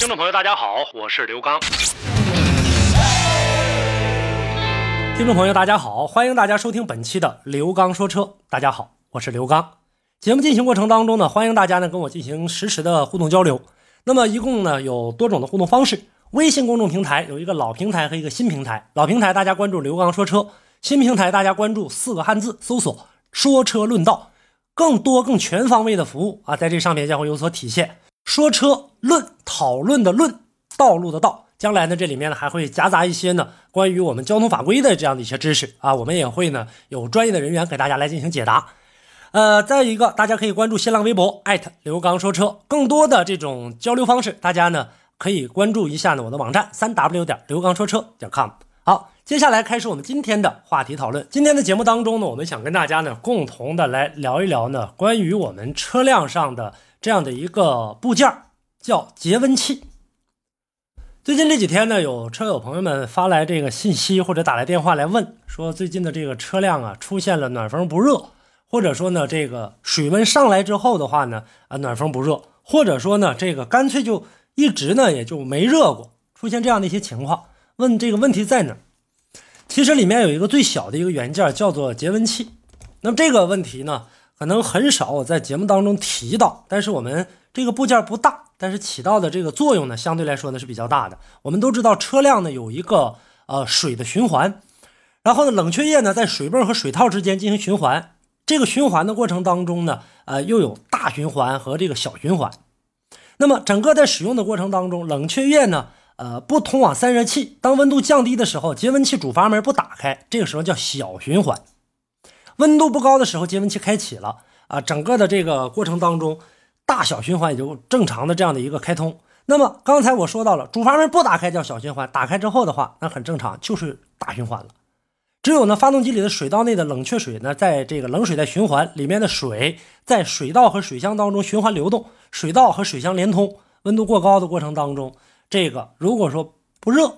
听众朋友，大家好，我是刘刚。听众朋友，大家好，欢迎大家收听本期的刘刚说车。大家好，我是刘刚。节目进行过程当中呢，欢迎大家呢跟我进行实时的互动交流。那么一共呢有多种的互动方式。微信公众平台有一个老平台和一个新平台。老平台大家关注刘刚说车，新平台大家关注四个汉字，搜索“说车论道”，更多更全方位的服务啊，在这上面将会有所体现。说车论讨论的论，道路的道，将来呢这里面呢还会夹杂一些呢关于我们交通法规的这样的一些知识啊，我们也会呢有专业的人员给大家来进行解答。呃，再一个，大家可以关注新浪微博艾特刘刚说车，更多的这种交流方式，大家呢可以关注一下呢我的网站三 w 点刘刚说车点 com。好，接下来开始我们今天的话题讨论。今天的节目当中呢，我们想跟大家呢共同的来聊一聊呢关于我们车辆上的。这样的一个部件叫节温器。最近这几天呢，有车友朋友们发来这个信息或者打来电话来问，说最近的这个车辆啊出现了暖风不热，或者说呢这个水温上来之后的话呢啊暖风不热，或者说呢这个干脆就一直呢也就没热过，出现这样的一些情况，问这个问题在哪？其实里面有一个最小的一个元件叫做节温器。那么这个问题呢？可能很少我在节目当中提到，但是我们这个部件不大，但是起到的这个作用呢，相对来说呢是比较大的。我们都知道车辆呢有一个呃水的循环，然后呢冷却液呢在水泵和水套之间进行循环，这个循环的过程当中呢，呃又有大循环和这个小循环。那么整个在使用的过程当中，冷却液呢呃不通往散热器，当温度降低的时候，节温器主阀门不打开，这个时候叫小循环。温度不高的时候，节温器开启了啊，整个的这个过程当中，大小循环也就正常的这样的一个开通。那么刚才我说到了，主阀门不打开叫小循环，打开之后的话，那很正常，就是大循环了。只有呢，发动机里的水道内的冷却水呢，在这个冷水在循环，里面的水在水道和水箱当中循环流动，水道和水箱连通。温度过高的过程当中，这个如果说不热，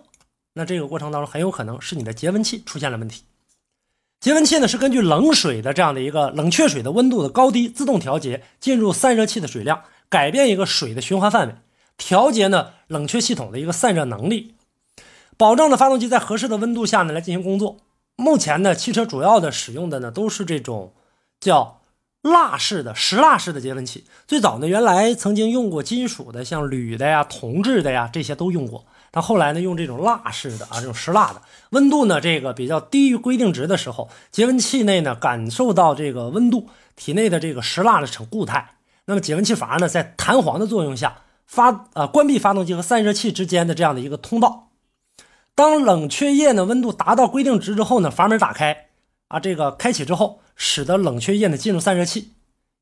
那这个过程当中很有可能是你的节温器出现了问题。节温器呢是根据冷水的这样的一个冷却水的温度的高低自动调节进入散热器的水量，改变一个水的循环范围，调节呢冷却系统的一个散热能力，保证呢发动机在合适的温度下呢来进行工作。目前呢汽车主要的使用的呢都是这种叫蜡式的石蜡式的节温器。最早呢原来曾经用过金属的，像铝的呀、铜制的呀这些都用过。但后来呢，用这种蜡式的啊，这种石蜡的，温度呢这个比较低于规定值的时候，节温器内呢感受到这个温度，体内的这个石蜡呢呈固态。那么节温器阀呢在弹簧的作用下发呃关闭发动机和散热器之间的这样的一个通道。当冷却液呢温度达到规定值之后呢，阀门打开啊，这个开启之后，使得冷却液呢进入散热器。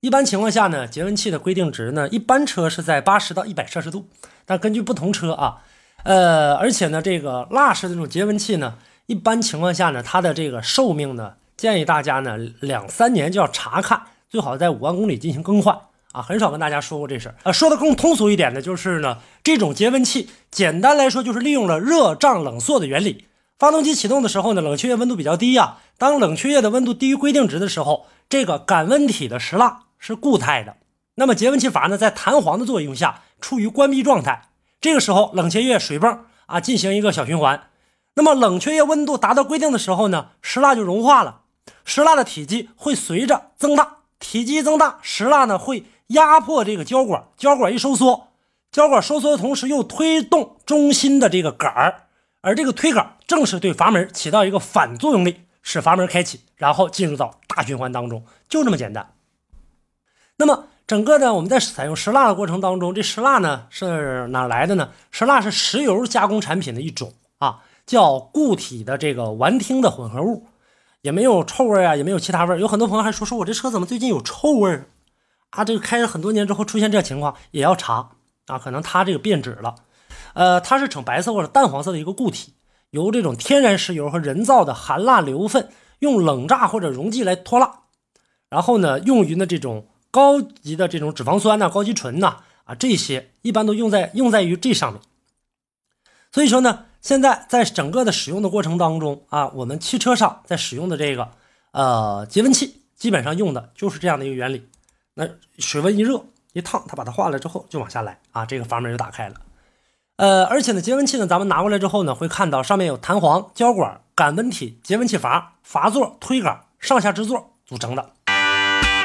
一般情况下呢，节温器的规定值呢，一般车是在八十到一百摄氏度，但根据不同车啊。呃，而且呢，这个蜡式的这种节温器呢，一般情况下呢，它的这个寿命呢，建议大家呢两三年就要查看，最好在五万公里进行更换啊。很少跟大家说过这事儿啊。说的更通俗一点的就是呢，这种节温器简单来说就是利用了热胀冷缩的原理。发动机启动的时候呢，冷却液温度比较低呀。当冷却液的温度低于规定值的时候，这个感温体的石蜡是固态的，那么节温器阀呢，在弹簧的作用下处于关闭状态。这个时候，冷却液水泵啊进行一个小循环，那么冷却液温度达到规定的时候呢，石蜡就融化了，石蜡的体积会随着增大，体积增大，石蜡呢会压迫这个胶管，胶管一收缩，胶管收缩的同时又推动中心的这个杆儿，而这个推杆正是对阀门起到一个反作用力，使阀门开启，然后进入到大循环当中，就这么简单。那么。整个呢，我们在采用石蜡的过程当中，这石蜡呢是哪来的呢？石蜡是石油加工产品的一种啊，叫固体的这个烷烃的混合物，也没有臭味啊，也没有其他味。有很多朋友还说说我这车怎么最近有臭味儿啊？这个开了很多年之后出现这情况也要查啊，可能它这个变质了。呃，它是呈白色或者淡黄色的一个固体，由这种天然石油和人造的含蜡硫分用冷榨或者溶剂来脱蜡，然后呢，用于呢这种高级的这种脂肪酸呐、高级醇呐啊这些一般都用在用在于这上面。所以说呢，现在在整个的使用的过程当中啊，我们汽车上在使用的这个呃节温器，基本上用的就是这样的一个原理。那水温一热一烫，它把它化了之后就往下来啊，这个阀门就打开了。呃，而且呢，节温器呢，咱们拿过来之后呢，会看到上面有弹簧、胶管、感温体、节温器阀、阀座、推杆、上下支座组成的。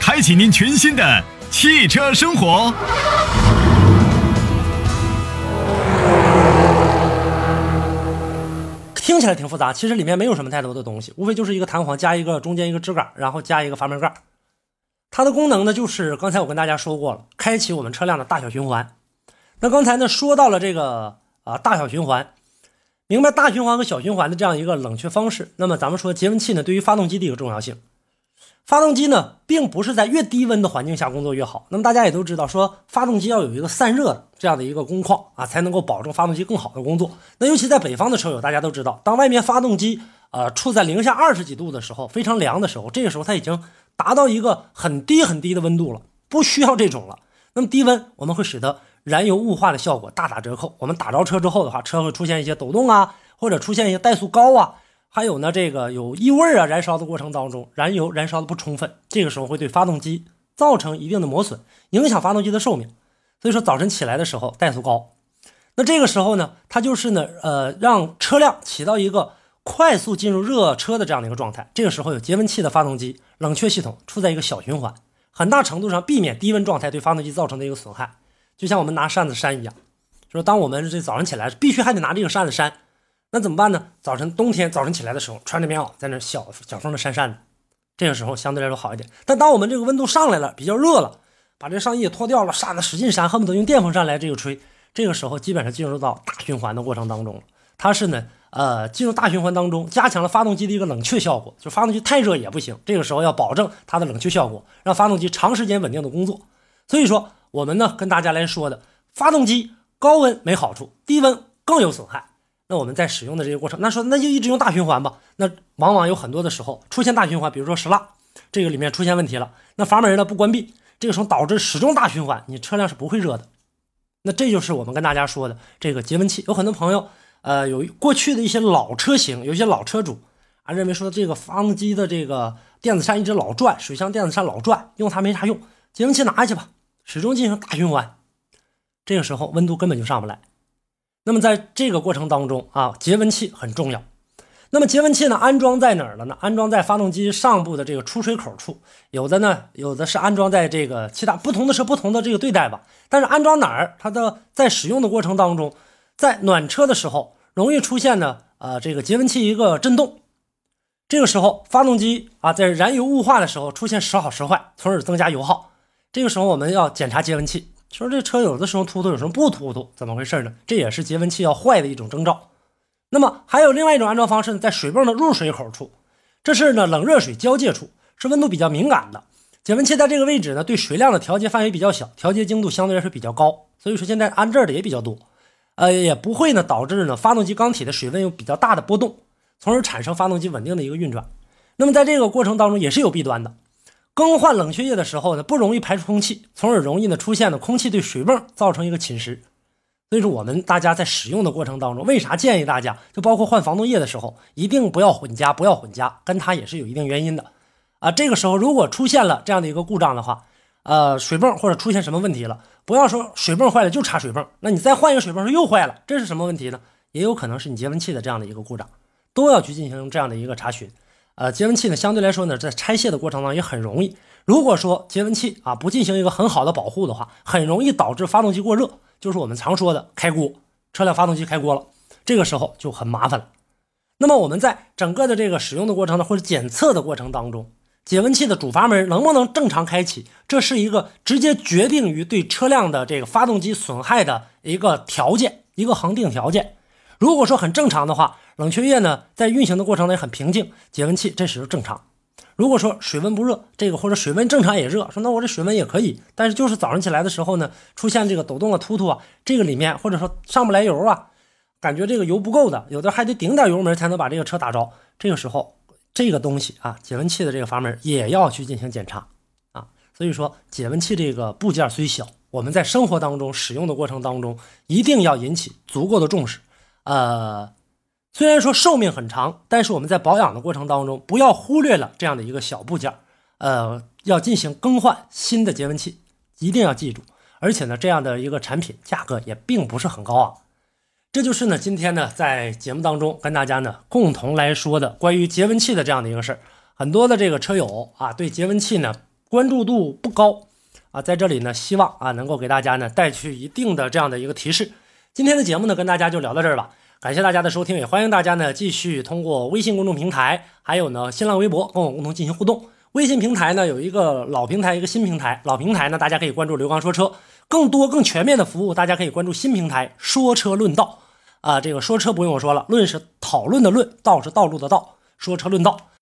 开启您全新的汽车生活。听起来挺复杂，其实里面没有什么太多的东西，无非就是一个弹簧加一个中间一个支杆，然后加一个阀门盖。它的功能呢，就是刚才我跟大家说过了，开启我们车辆的大小循环。那刚才呢说到了这个啊大小循环，明白大循环和小循环的这样一个冷却方式。那么咱们说节温器呢对于发动机的一个重要性，发动机呢并不是在越低温的环境下工作越好。那么大家也都知道，说发动机要有一个散热的这样的一个工况啊，才能够保证发动机更好的工作。那尤其在北方的车友，大家都知道，当外面发动机呃处在零下二十几度的时候，非常凉的时候，这个时候它已经。达到一个很低很低的温度了，不需要这种了。那么低温我们会使得燃油雾化的效果大打折扣。我们打着车之后的话，车会出现一些抖动啊，或者出现一些怠速高啊，还有呢这个有异味啊，燃烧的过程当中燃油燃烧的不充分，这个时候会对发动机造成一定的磨损，影响发动机的寿命。所以说早晨起来的时候怠速高，那这个时候呢，它就是呢呃让车辆起到一个。快速进入热车的这样的一个状态，这个时候有节温器的发动机冷却系统处在一个小循环，很大程度上避免低温状态对发动机造成的一个损害。就像我们拿扇子扇一样，说当我们这早上起来必须还得拿这个扇子扇，那怎么办呢？早晨冬天早晨起来的时候穿着棉袄在那小小风的扇扇子，这个时候相对来说好一点。但当我们这个温度上来了，比较热了，把这上衣也脱掉了，扇子使劲扇，恨不得用电风扇来这个吹，这个时候基本上进入到大循环的过程当中了。它是呢。呃，进入大循环当中，加强了发动机的一个冷却效果。就发动机太热也不行，这个时候要保证它的冷却效果，让发动机长时间稳定的工作。所以说，我们呢跟大家来说的，发动机高温没好处，低温更有损害。那我们在使用的这个过程，那说那就一直用大循环吧。那往往有很多的时候出现大循环，比如说石蜡这个里面出现问题了，那阀门呢不关闭，这个时候导致始终大循环，你车辆是不会热的。那这就是我们跟大家说的这个节温器。有很多朋友。呃，有过去的一些老车型，有一些老车主啊，认为说这个发动机的这个电子扇一直老转，水箱电子扇老转，用它没啥用，节温器拿下去吧，始终进行大循环，这个时候温度根本就上不来。那么在这个过程当中啊，节温器很重要。那么节温器呢，安装在哪儿了呢？安装在发动机上部的这个出水口处，有的呢，有的是安装在这个其他不同的是不同的这个对待吧。但是安装哪儿，它的在使用的过程当中，在暖车的时候。容易出现呢，呃，这个节温器一个震动，这个时候发动机啊，在燃油雾化的时候出现时好时坏，从而增加油耗。这个时候我们要检查节温器，说这车有的时候突突，有时候不突突，怎么回事呢？这也是节温器要坏的一种征兆。那么还有另外一种安装方式呢，在水泵的入水口处，这是呢冷热水交界处，是温度比较敏感的。节温器在这个位置呢，对水量的调节范围比较小，调节精度相对来说比较高，所以说现在安这儿的也比较多。呃，也不会呢，导致呢发动机缸体的水温有比较大的波动，从而产生发动机稳定的一个运转。那么在这个过程当中也是有弊端的，更换冷却液的时候呢，不容易排出空气，从而容易呢出现呢空气对水泵造成一个侵蚀。所以说我们大家在使用的过程当中，为啥建议大家就包括换防冻液的时候，一定不要混加，不要混加，跟它也是有一定原因的。啊，这个时候如果出现了这样的一个故障的话，呃，水泵或者出现什么问题了？不要说水泵坏了就插水泵，那你再换一个水泵说又坏了，这是什么问题呢？也有可能是你节温器的这样的一个故障，都要去进行这样的一个查询。呃，节温器呢相对来说呢，在拆卸的过程当中也很容易。如果说节温器啊不进行一个很好的保护的话，很容易导致发动机过热，就是我们常说的开锅。车辆发动机开锅了，这个时候就很麻烦了。那么我们在整个的这个使用的过程呢，或者检测的过程当中，解温器的主阀门能不能正常开启，这是一个直接决定于对车辆的这个发动机损害的一个条件，一个恒定条件。如果说很正常的话，冷却液呢在运行的过程呢也很平静，解温器这时候正常。如果说水温不热，这个或者水温正常也热，说那我这水温也可以，但是就是早上起来的时候呢，出现这个抖动啊、突突啊，这个里面或者说上不来油啊。感觉这个油不够的，有的还得顶点油门才能把这个车打着。这个时候，这个东西啊，解温器的这个阀门也要去进行检查啊。所以说，解温器这个部件虽小，我们在生活当中使用的过程当中，一定要引起足够的重视。呃，虽然说寿命很长，但是我们在保养的过程当中，不要忽略了这样的一个小部件。呃，要进行更换新的节温器，一定要记住。而且呢，这样的一个产品价格也并不是很高啊。这就是呢，今天呢，在节目当中跟大家呢共同来说的关于节温器的这样的一个事儿。很多的这个车友啊，对节温器呢关注度不高啊，在这里呢，希望啊能够给大家呢带去一定的这样的一个提示。今天的节目呢，跟大家就聊到这儿吧。感谢大家的收听，也欢迎大家呢继续通过微信公众平台，还有呢新浪微博跟我共同进行互动。微信平台呢有一个老平台，一个新平台。老平台呢，大家可以关注刘刚说车，更多更全面的服务，大家可以关注新平台说车论道。啊，这个说车不用我说了，论是讨论的论，道是道路的道，说车论道。